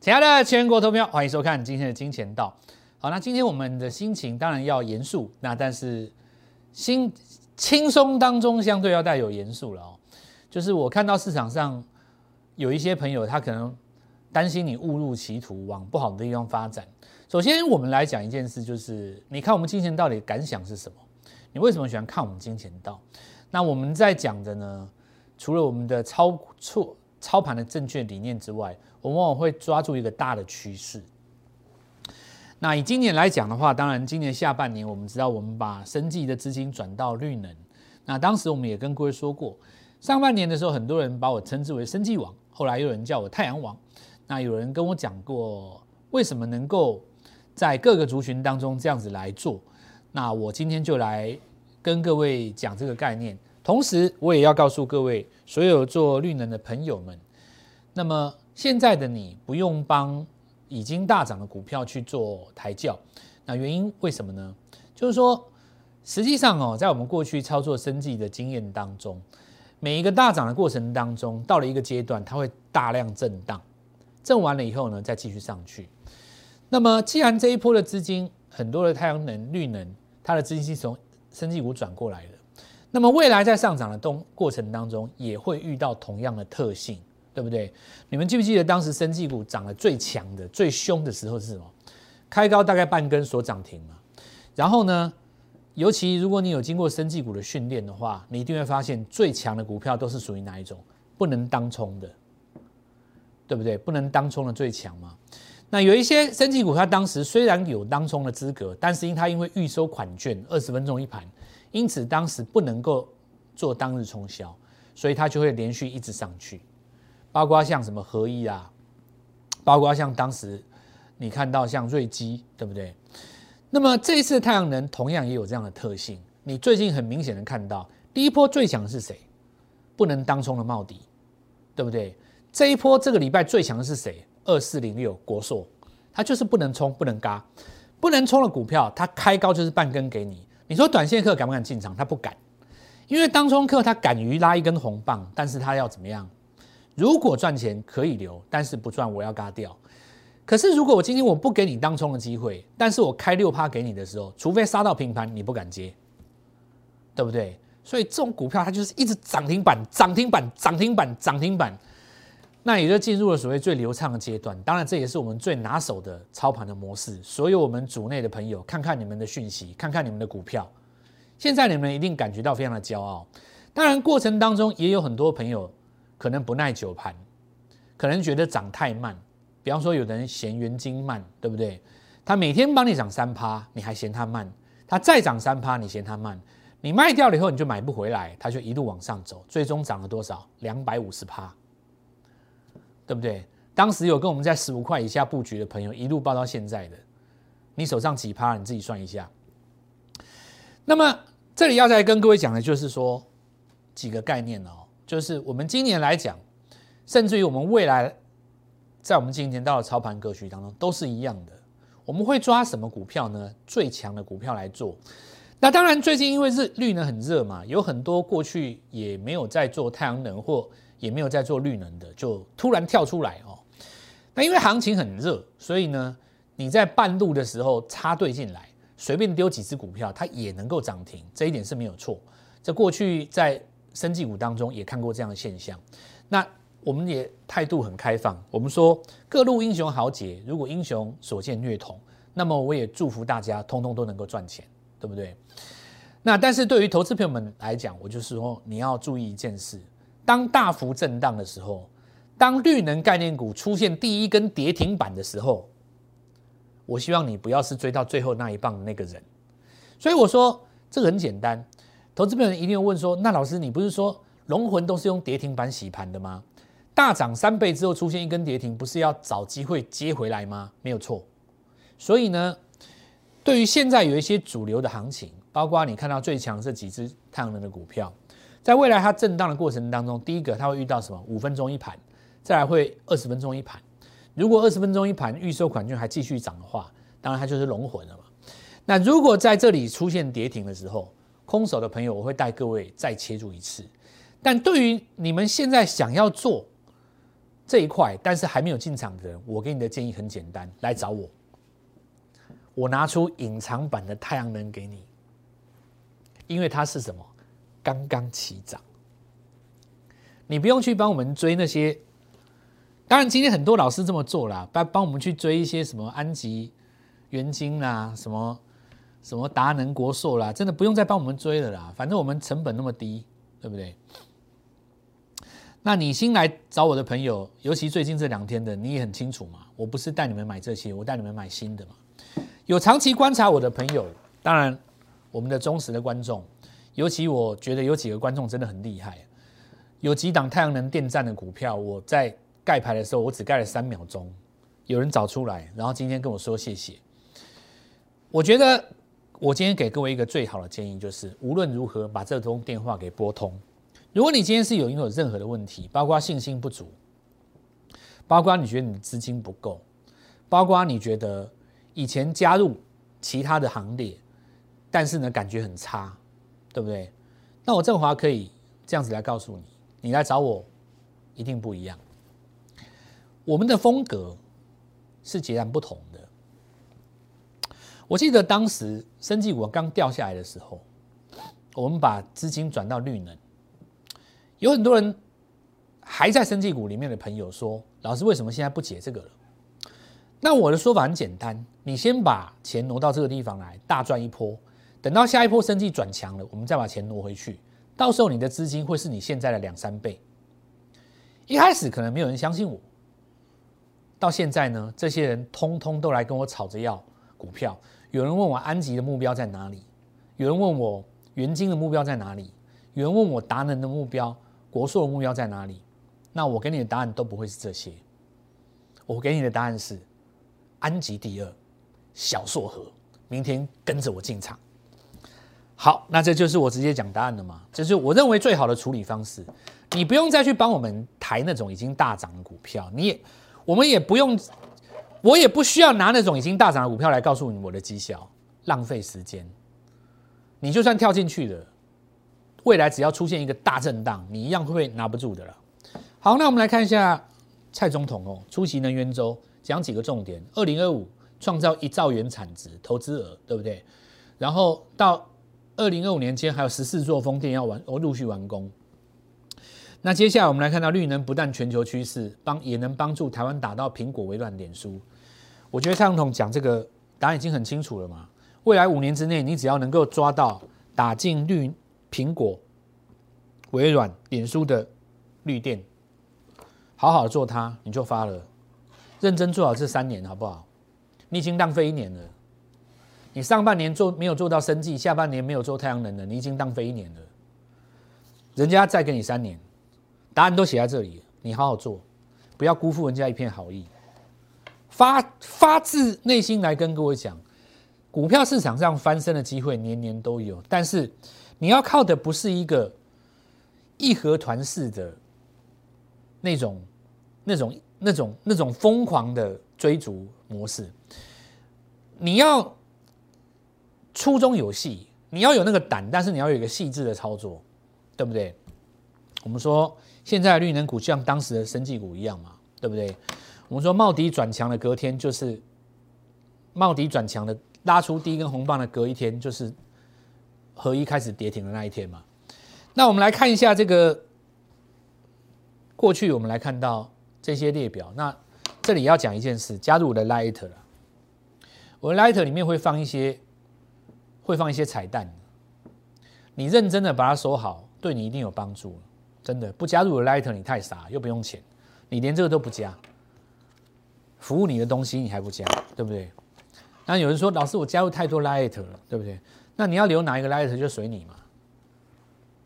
亲爱的全国投票，欢迎收看今天的金钱道。好，那今天我们的心情当然要严肃，那但是心轻松当中相对要带有严肃了哦。就是我看到市场上有一些朋友，他可能担心你误入歧途，往不好的地方发展。首先，我们来讲一件事，就是你看我们金钱道的感想是什么？你为什么喜欢看我们金钱道？那我们在讲的呢，除了我们的操错操盘的正确理念之外，我往往会抓住一个大的趋势。那以今年来讲的话，当然今年下半年，我们知道我们把生计的资金转到绿能。那当时我们也跟各位说过，上半年的时候，很多人把我称之为生计王，后来又有人叫我太阳王。那有人跟我讲过，为什么能够在各个族群当中这样子来做？那我今天就来跟各位讲这个概念。同时，我也要告诉各位，所有做绿能的朋友们，那么。现在的你不用帮已经大涨的股票去做抬轿，那原因为什么呢？就是说，实际上哦，在我们过去操作生计的经验当中，每一个大涨的过程当中，到了一个阶段，它会大量震荡，震完了以后呢，再继续上去。那么，既然这一波的资金很多的太阳能、绿能，它的资金是从生技股转过来的，那么未来在上涨的动过程当中，也会遇到同样的特性。对不对？你们记不记得当时生技股涨得最强的、最凶的时候是什么？开高大概半根所涨停嘛。然后呢，尤其如果你有经过生技股的训练的话，你一定会发现最强的股票都是属于哪一种？不能当冲的，对不对？不能当冲的最强嘛。那有一些生技股，它当时虽然有当冲的资格，但是因它因为预收款券二十分钟一盘，因此当时不能够做当日冲销，所以它就会连续一直上去。包括像什么合一啊，包括像当时你看到像瑞基，对不对？那么这一次太阳能同样也有这样的特性。你最近很明显的看到，第一波最强的是谁？不能当冲的茂迪，对不对？这一波这个礼拜最强的是谁？二四零六国硕，它就是不能冲，不能嘎，不能冲的股票，它开高就是半根给你。你说短线客敢不敢进场？他不敢，因为当冲客他敢于拉一根红棒，但是他要怎么样？如果赚钱可以留，但是不赚我要嘎掉。可是如果我今天我不给你当冲的机会，但是我开六趴给你的时候，除非杀到平盘，你不敢接，对不对？所以这种股票它就是一直涨停板、涨停板、涨停板、涨停板，那也就进入了所谓最流畅的阶段。当然，这也是我们最拿手的操盘的模式。所有我们组内的朋友，看看你们的讯息，看看你们的股票，现在你们一定感觉到非常的骄傲。当然，过程当中也有很多朋友。可能不耐久盘，可能觉得涨太慢。比方说，有的人嫌元金慢，对不对？他每天帮你涨三趴，你还嫌他慢；他再涨三趴，你嫌他慢。你卖掉了以后，你就买不回来，他就一路往上走，最终涨了多少？两百五十趴，对不对？当时有跟我们在十五块以下布局的朋友，一路报到现在的，你手上几趴？你自己算一下。那么这里要再跟各位讲的就是说几个概念哦。就是我们今年来讲，甚至于我们未来，在我们今年到了操盘格局当中都是一样的。我们会抓什么股票呢？最强的股票来做。那当然，最近因为日绿能很热嘛，有很多过去也没有在做太阳能或也没有在做绿能的，就突然跳出来哦。那因为行情很热，所以呢，你在半路的时候插队进来，随便丢几只股票，它也能够涨停，这一点是没有错。这过去在生技股当中也看过这样的现象，那我们也态度很开放。我们说各路英雄豪杰，如果英雄所见略同，那么我也祝福大家通通都能够赚钱，对不对？那但是对于投资朋友们来讲，我就是说你要注意一件事：当大幅震荡的时候，当绿能概念股出现第一根跌停板的时候，我希望你不要是追到最后那一棒的那个人。所以我说这个很简单。投资朋友一定要问说：“那老师，你不是说龙魂都是用跌停板洗盘的吗？大涨三倍之后出现一根跌停，不是要找机会接回来吗？没有错。所以呢，对于现在有一些主流的行情，包括你看到最强这几只太阳能的股票，在未来它震荡的过程当中，第一个它会遇到什么？五分钟一盘，再来会二十分钟一盘。如果二十分钟一盘预收款券还继续涨的话，当然它就是龙魂了嘛。那如果在这里出现跌停的时候，空手的朋友，我会带各位再切入一次。但对于你们现在想要做这一块，但是还没有进场的人，我给你的建议很简单，来找我，我拿出隐藏版的太阳能给你，因为它是什么？刚刚起涨，你不用去帮我们追那些。当然，今天很多老师这么做了，帮帮我们去追一些什么安吉、元晶啦，什么什么达能、国硕啦，真的不用再帮我们追了啦。反正我们成本那么低，对不对？那你新来找我的朋友，尤其最近这两天的，你也很清楚嘛。我不是带你们买这些，我带你们买新的嘛。有长期观察我的朋友，当然我们的忠实的观众，尤其我觉得有几个观众真的很厉害。有几档太阳能电站的股票，我在盖牌的时候，我只盖了三秒钟，有人找出来，然后今天跟我说谢谢。我觉得我今天给各位一个最好的建议，就是无论如何把这通电话给拨通。如果你今天是有拥有任何的问题，包括信心不足，包括你觉得你资金不够，包括你觉得以前加入其他的行列，但是呢感觉很差，对不对？那我振华可以这样子来告诉你，你来找我一定不一样。我们的风格是截然不同的。我记得当时生技股刚掉下来的时候，我们把资金转到绿能。有很多人还在生技股里面的朋友说：“老师，为什么现在不解这个了？”那我的说法很简单，你先把钱挪到这个地方来，大赚一波，等到下一波生技转强了，我们再把钱挪回去，到时候你的资金会是你现在的两三倍。一开始可能没有人相信我，到现在呢，这些人通通都来跟我吵着要股票。有人问我安吉的目标在哪里？有人问我元金的目标在哪里？有人问我达能的目标？国硕的目标在哪里？那我给你的答案都不会是这些。我给你的答案是安吉第二，小硕和明天跟着我进场。好，那这就是我直接讲答案了嘛？这是我认为最好的处理方式。你不用再去帮我们抬那种已经大涨的股票，你也我们也不用，我也不需要拿那种已经大涨的股票来告诉你我的绩效，浪费时间。你就算跳进去了。未来只要出现一个大震荡，你一样会拿不住的了。好，那我们来看一下蔡总统哦，出席能源周，讲几个重点。二零二五创造一兆元产值投资额，对不对？然后到二零二五年间还有十四座风电要完，哦陆续完工。那接下来我们来看到绿能不但全球趋势，帮也能帮助台湾打到苹果、微软、脸书。我觉得蔡总统讲这个答案已经很清楚了嘛。未来五年之内，你只要能够抓到打进绿。苹果、微软、脸书的绿电，好好做它，你就发了。认真做好这三年，好不好？你已经浪费一年了。你上半年做没有做到生计，下半年没有做太阳能的，你已经浪费一年了。人家再给你三年，答案都写在这里，你好好做，不要辜负人家一片好意。发发自内心来跟各位讲，股票市场上翻身的机会年年都有，但是。你要靠的不是一个义和团式的那种、那种、那种、那种疯狂的追逐模式，你要初中有戏，你要有那个胆，但是你要有一个细致的操作，对不对？我们说现在绿能股就像当时的生技股一样嘛，对不对？我们说茂迪转强的隔天就是茂迪转强的拉出第一根红棒的隔一天就是。合一开始跌停的那一天嘛，那我们来看一下这个过去，我们来看到这些列表。那这里要讲一件事，加入我的 Light 了。我的 Light 里面会放一些，会放一些彩蛋。你认真的把它收好，对你一定有帮助。真的，不加入我的 Light，你太傻，又不用钱，你连这个都不加，服务你的东西你还不加，对不对？那有人说，老师，我加入太多 Light 了，对不对？那你要留哪一个 light 就随你嘛。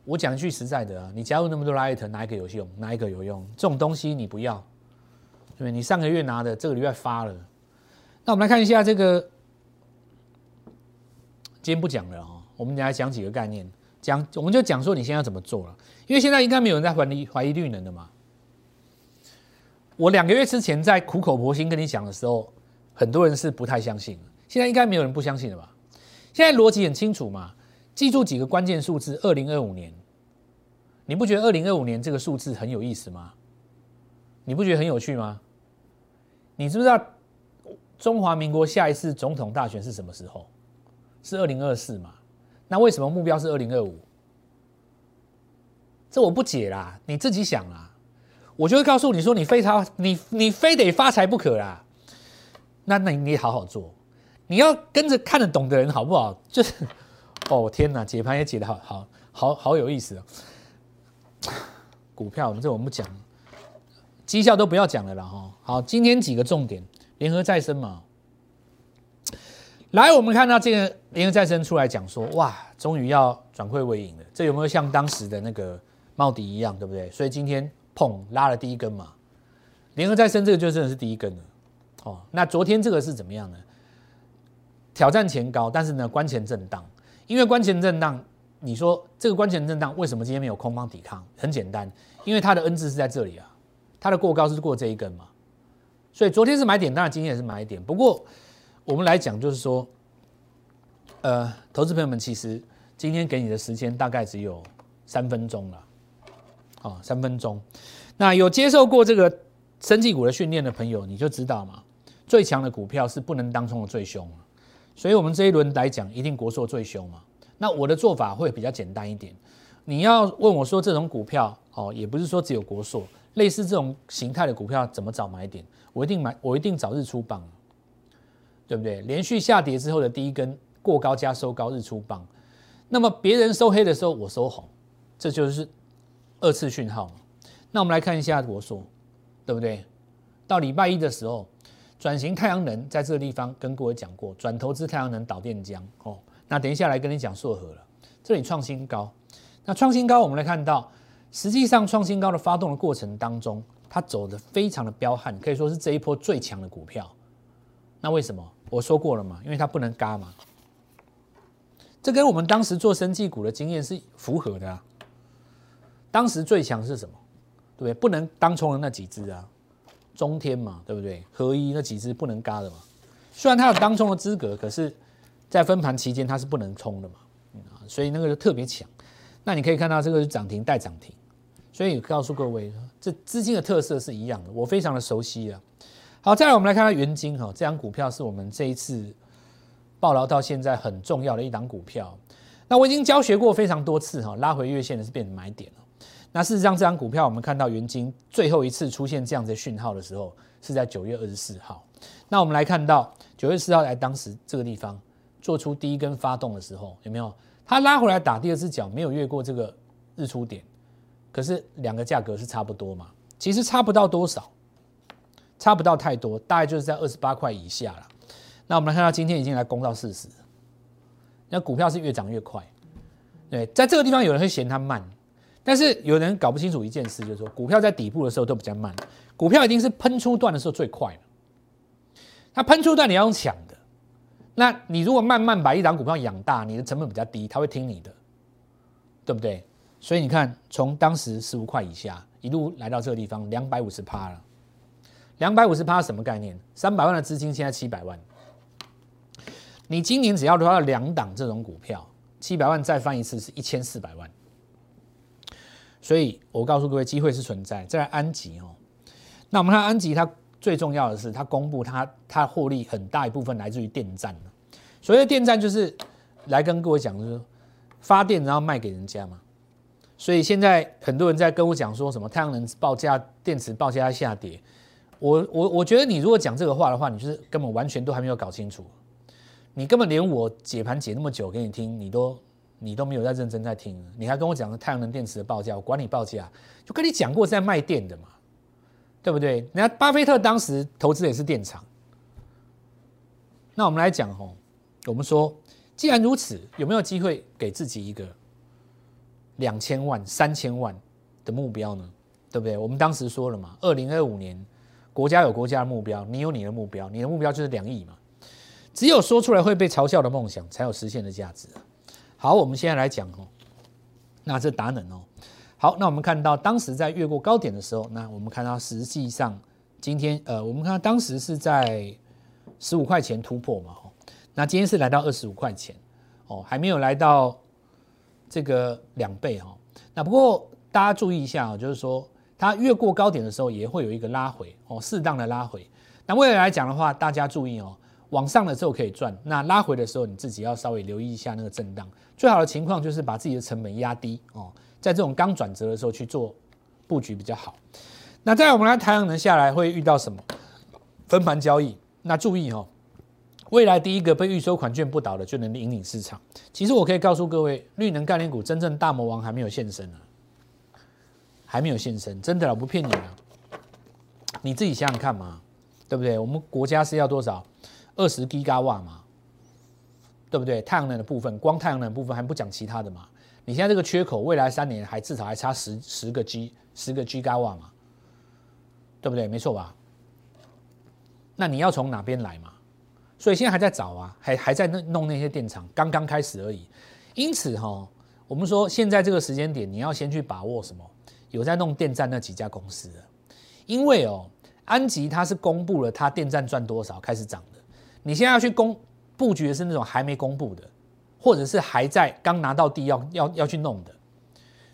我讲句实在的啊，你加入那么多 light，哪一个有用？哪一个有用？这种东西你不要，对不对？你上个月拿的，这个礼拜发了。那我们来看一下这个，今天不讲了哦，我们来讲几个概念，讲我们就讲说你现在怎么做了，因为现在应该没有人在怀疑怀疑绿能的嘛。我两个月之前在苦口婆心跟你讲的时候，很多人是不太相信，现在应该没有人不相信了吧？现在逻辑很清楚嘛？记住几个关键数字：二零二五年，你不觉得二零二五年这个数字很有意思吗？你不觉得很有趣吗？你知不知道中华民国下一次总统大选是什么时候？是二零二四嘛？那为什么目标是二零二五？这我不解啦，你自己想啦。我就会告诉你说，你非他，你你非得发财不可啦。那那你好好做，你要跟着看得懂的人好不好？就是，哦天哪，解盘也解得好好好好有意思哦。股票我们这我们不讲，绩效都不要讲了啦哈。好，今天几个重点，联合再生嘛。来，我们看到这个联合再生出来讲说，哇，终于要转亏为盈了。这有没有像当时的那个茂迪一样，对不对？所以今天碰拉了第一根嘛，联合再生这个就真的是第一根了。哦，那昨天这个是怎么样呢？挑战前高，但是呢，关前震荡。因为关前震荡，你说这个关前震荡为什么今天没有空方抵抗？很简单，因为它的 N 字是在这里啊，它的过高是过这一根嘛。所以昨天是买点，当然今天也是买点。不过。我们来讲，就是说，呃，投资朋友们，其实今天给你的时间大概只有三分钟了，啊，三分钟。那有接受过这个生技股的训练的朋友，你就知道嘛，最强的股票是不能当冲的最凶所以我们这一轮来讲，一定国硕最凶嘛。那我的做法会比较简单一点。你要问我说，这种股票哦，也不是说只有国硕，类似这种形态的股票怎么找买点？我一定买，我一定找日出棒。对不对？连续下跌之后的第一根过高加收高日出棒，那么别人收黑的时候我收红，这就是二次讯号。那我们来看一下我说，对不对？到礼拜一的时候，转型太阳能在这个地方跟各位讲过，转投资太阳能导电浆哦。那等一下来跟你讲硕和了，这里创新高。那创新高，我们来看到，实际上创新高的发动的过程当中，它走的非常的彪悍，可以说是这一波最强的股票。那为什么？我说过了嘛，因为它不能嘎嘛，这跟我们当时做生技股的经验是符合的啊。当时最强是什么？对不对？不能当冲的那几只啊，中天嘛，对不对？合一那几只不能嘎的嘛。虽然它有当冲的资格，可是，在分盘期间它是不能冲的嘛，所以那个就特别强。那你可以看到这个是涨停带涨停，所以告诉各位，这资金的特色是一样的，我非常的熟悉啊。好，再来我们来看看元金哈，这张股票是我们这一次报劳到现在很重要的一档股票。那我已经教学过非常多次哈，拉回月线的是变成买点了。那事实上，这张股票我们看到元金最后一次出现这样的讯号的时候，是在九月二十四号。那我们来看到九月四号来当时这个地方做出第一根发动的时候，有没有？它拉回来打第二只脚，没有越过这个日出点，可是两个价格是差不多嘛？其实差不到多少。差不到太多，大概就是在二十八块以下了。那我们来看到今天已经来攻到四十，那股票是越涨越快。对，在这个地方有人会嫌它慢，但是有人搞不清楚一件事，就是说股票在底部的时候都比较慢，股票一定是喷出段的时候最快它喷出段你要用抢的，那你如果慢慢把一档股票养大，你的成本比较低，它会听你的，对不对？所以你看，从当时十五块以下一路来到这个地方，两百五十趴了。两百五十趴什么概念？三百万的资金现在七百万，你今年只要抓到两档这种股票，七百万再翻一次是一千四百万。所以我告诉各位，机会是存在。再来安吉哦，那我们看安吉，它最重要的是它公布它它获利很大一部分来自于电站所谓的电站就是来跟各位讲，就是发电然后卖给人家嘛。所以现在很多人在跟我讲说什么太阳能报价、电池报价下跌。我我我觉得你如果讲这个话的话，你就是根本完全都还没有搞清楚，你根本连我解盘解那么久给你听，你都你都没有在认真在听，你还跟我讲太阳能电池的报价，我管你报价，就跟你讲过在卖电的嘛，对不对？人家巴菲特当时投资也是电厂，那我们来讲哦，我们说既然如此，有没有机会给自己一个两千万、三千万的目标呢？对不对？我们当时说了嘛，二零二五年。国家有国家的目标，你有你的目标，你的目标就是两亿嘛。只有说出来会被嘲笑的梦想，才有实现的价值。好，我们现在来讲哦，那这达能哦，好，那我们看到当时在越过高点的时候，那我们看到实际上今天呃，我们看到当时是在十五块钱突破嘛，哦，那今天是来到二十五块钱，哦，还没有来到这个两倍哦。那不过大家注意一下啊，就是说。它越过高点的时候也会有一个拉回哦，适当的拉回。那未来来讲的话，大家注意哦，往上的时候可以赚，那拉回的时候你自己要稍微留意一下那个震荡。最好的情况就是把自己的成本压低哦，在这种刚转折的时候去做布局比较好。那再我们来太阳能下来会遇到什么？分盘交易。那注意哦，未来第一个被预收款券不倒的就能引领市场。其实我可以告诉各位，绿能概念股真正大魔王还没有现身呢，还没有现身，真的我不骗你啊。你自己想想看嘛，对不对？我们国家是要多少？二十 G 瓦嘛，对不对？太阳能的部分，光太阳能部分还不讲其他的嘛。你现在这个缺口，未来三年还至少还差十十个 G 十个 G 瓦嘛，对不对？没错吧？那你要从哪边来嘛？所以现在还在找啊，还还在弄弄那些电厂，刚刚开始而已。因此哈，我们说现在这个时间点，你要先去把握什么？有在弄电站那几家公司，因为哦，安吉它是公布了它电站赚多少开始涨。你现在要去公布局的是那种还没公布的，或者是还在刚拿到地要要要去弄的。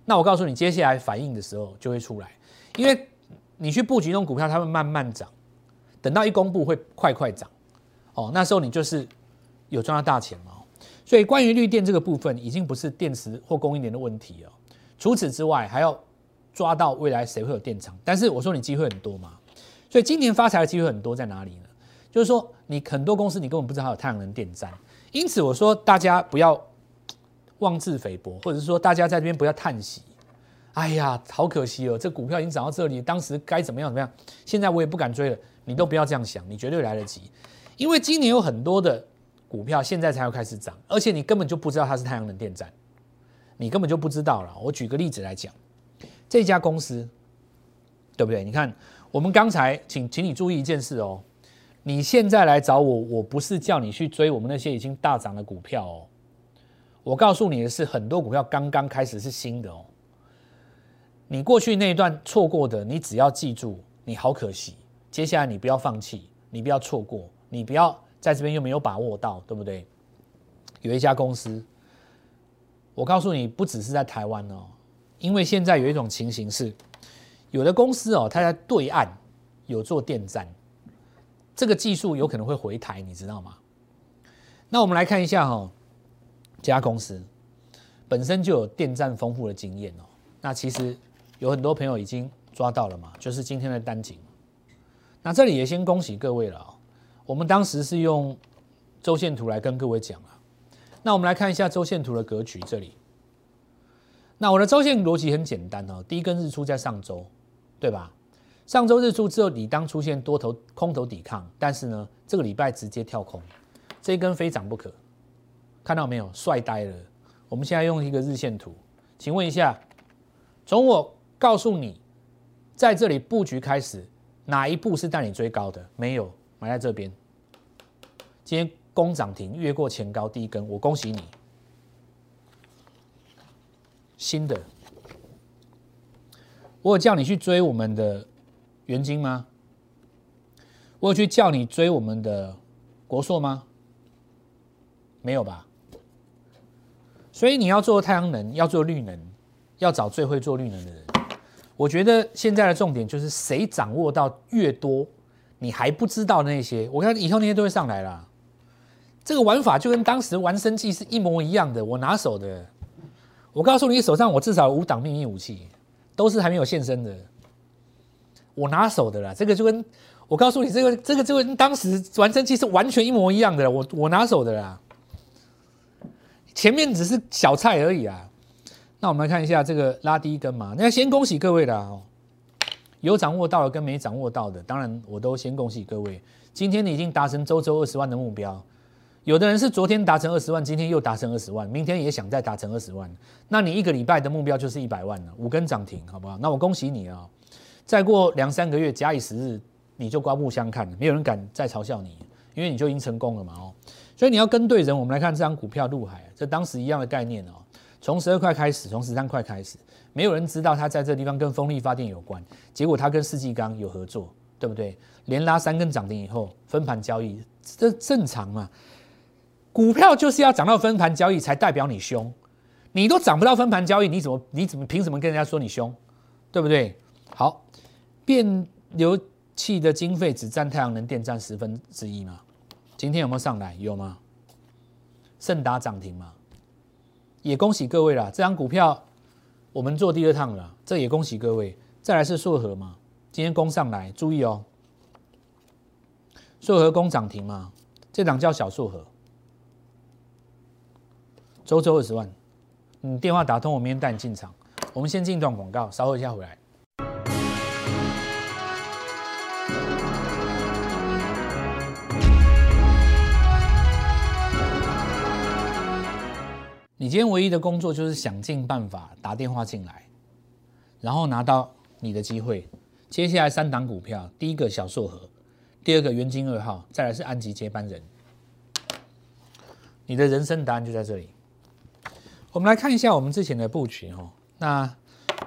那我告诉你，接下来反应的时候就会出来，因为你去布局那种股票，它会慢慢涨。等到一公布会快快涨，哦，那时候你就是有赚到大钱嘛。所以关于绿电这个部分，已经不是电池或供应链的问题了。除此之外，还要抓到未来谁会有电厂。但是我说你机会很多嘛，所以今年发财的机会很多在哪里呢？就是说你很多公司你根本不知道还有太阳能电站，因此我说大家不要妄自菲薄，或者是说大家在这边不要叹息。哎呀，好可惜哦，这股票已经涨到这里，当时该怎么样怎么样，现在我也不敢追了。你都不要这样想，你绝对来得及，因为今年有很多的股票现在才要开始涨，而且你根本就不知道它是太阳能电站，你根本就不知道了。我举个例子来讲，这家公司，对不对？你看，我们刚才请请你注意一件事哦，你现在来找我，我不是叫你去追我们那些已经大涨的股票哦，我告诉你的是，很多股票刚刚开始是新的哦，你过去那一段错过的，你只要记住，你好可惜。接下来你不要放弃，你不要错过，你不要在这边又没有把握到，对不对？有一家公司，我告诉你，不只是在台湾哦，因为现在有一种情形是，有的公司哦，它在对岸有做电站，这个技术有可能会回台，你知道吗？那我们来看一下哈，这家公司本身就有电站丰富的经验哦，那其实有很多朋友已经抓到了嘛，就是今天的单景。那这里也先恭喜各位了啊！我们当时是用周线图来跟各位讲啊。那我们来看一下周线图的格局，这里。那我的周线逻辑很简单哦，第一根日出在上周，对吧？上周日出之后，你当出现多头空头抵抗，但是呢，这个礼拜直接跳空，这一根非涨不可，看到没有？帅呆了！我们现在用一个日线图，请问一下，从我告诉你在这里布局开始。哪一步是带你追高的？没有，埋在这边。今天攻涨停，越过前高第一根，我恭喜你。新的，我有叫你去追我们的元金吗？我有去叫你追我们的国硕吗？没有吧？所以你要做太阳能，要做绿能，要找最会做绿能的人。我觉得现在的重点就是谁掌握到越多，你还不知道那些，我看以后那些都会上来了。这个玩法就跟当时玩生计是一模一样的，我拿手的。我告诉你，手上我至少五档秘密武器，都是还没有现身的，我拿手的啦。这个就跟我告诉你，这个这个就跟当时玩生计是完全一模一样的，我我拿手的啦。前面只是小菜而已啊。那我们来看一下这个拉低根嘛，那先恭喜各位的哦，有掌握到的跟没掌握到的，当然我都先恭喜各位。今天你已经达成周周二十万的目标，有的人是昨天达成二十万，今天又达成二十万，明天也想再达成二十万，那你一个礼拜的目标就是一百万了，五根涨停，好不好？那我恭喜你啊！再过两三个月，假以时日，你就刮目相看了，没有人敢再嘲笑你，因为你就已经成功了嘛哦。所以你要跟对人，我们来看这张股票陆海，这当时一样的概念哦。从十二块开始，从十三块开始，没有人知道它在这地方跟风力发电有关。结果它跟世纪钢有合作，对不对？连拉三根涨停以后，分盘交易，这正常嘛？股票就是要涨到分盘交易才代表你凶，你都涨不到分盘交易，你怎么你怎么凭什么跟人家说你凶？对不对？好，变流器的经费只占太阳能电占十分之一吗？今天有没有上来？有吗？盛达涨停吗？也恭喜各位啦！这张股票我们做第二趟了，这也恭喜各位。再来是硕和嘛，今天攻上来，注意哦。硕和攻涨停嘛，这档叫小硕和，周周二十万。你电话打通，我明天带你进场。我们先进段广告，稍后一下回来。你今天唯一的工作就是想尽办法打电话进来，然后拿到你的机会。接下来三档股票，第一个小硕和，第二个元金二号，再来是安吉接班人。你的人生答案就在这里。我们来看一下我们之前的布局哦。那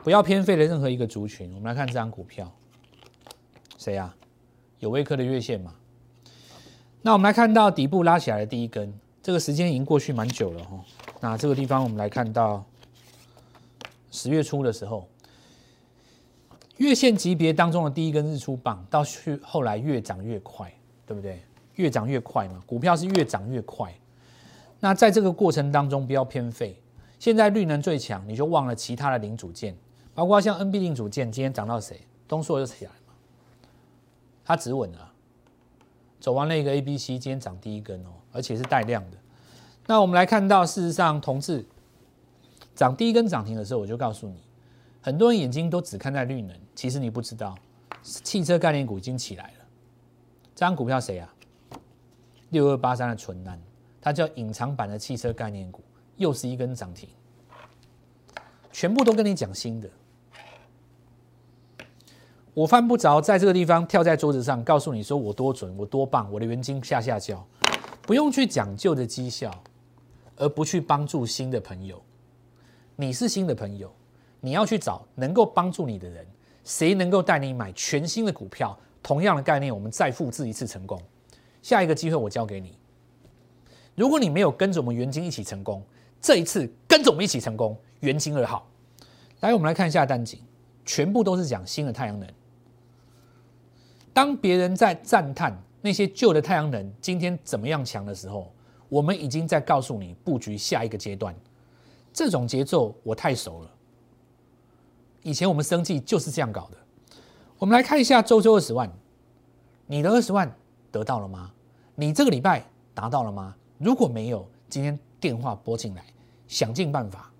不要偏废了任何一个族群。我们来看这张股票，谁呀？有微科的月线嘛？那我们来看到底部拉起来的第一根，这个时间已经过去蛮久了哈。那这个地方我们来看到十月初的时候，月线级别当中的第一根日出棒，到去后来越涨越快，对不对？越涨越快嘛，股票是越涨越快。那在这个过程当中，不要偏废。现在绿能最强，你就忘了其他的零组件，包括像 NB 零组件，今天涨到谁？东硕又起来嘛，它止稳了，走完了一个 A、B、C，今天涨第一根哦，而且是带量的。那我们来看到，事实上，同志涨第一根涨停的时候，我就告诉你，很多人眼睛都只看在绿能，其实你不知道，汽车概念股已经起来了。这张股票谁啊？六二八三的纯南，它叫隐藏版的汽车概念股，又是一根涨停，全部都跟你讲新的。我犯不着在这个地方跳在桌子上告诉你说我多准，我多棒，我的原金下下焦，不用去讲究的绩效。而不去帮助新的朋友，你是新的朋友，你要去找能够帮助你的人，谁能够带你买全新的股票？同样的概念，我们再复制一次成功。下一个机会我交给你。如果你没有跟着我们元金一起成功，这一次跟着我们一起成功，元金二号。来，我们来看一下单景，全部都是讲新的太阳能。当别人在赞叹那些旧的太阳能今天怎么样强的时候，我们已经在告诉你布局下一个阶段，这种节奏我太熟了。以前我们生计就是这样搞的。我们来看一下周周二十万，你的二十万得到了吗？你这个礼拜达到了吗？如果没有，今天电话拨进来，想尽办法。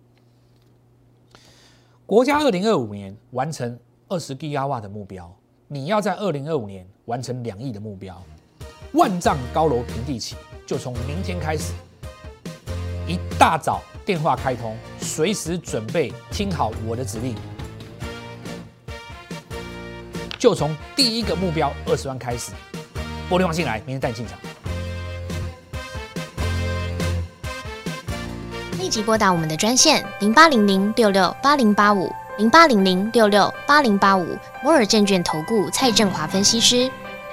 国家二零二五年完成二十 G 瓦的目标，你要在二零二五年完成两亿的目标，万丈高楼平地起。就从明天开始，一大早电话开通，随时准备听好我的指令。就从第一个目标二十万开始，拨电话进来，明天带你进场。立即拨打我们的专线零八零零六六八零八五零八零零六六八零八五摩尔证券投顾蔡振华分析师。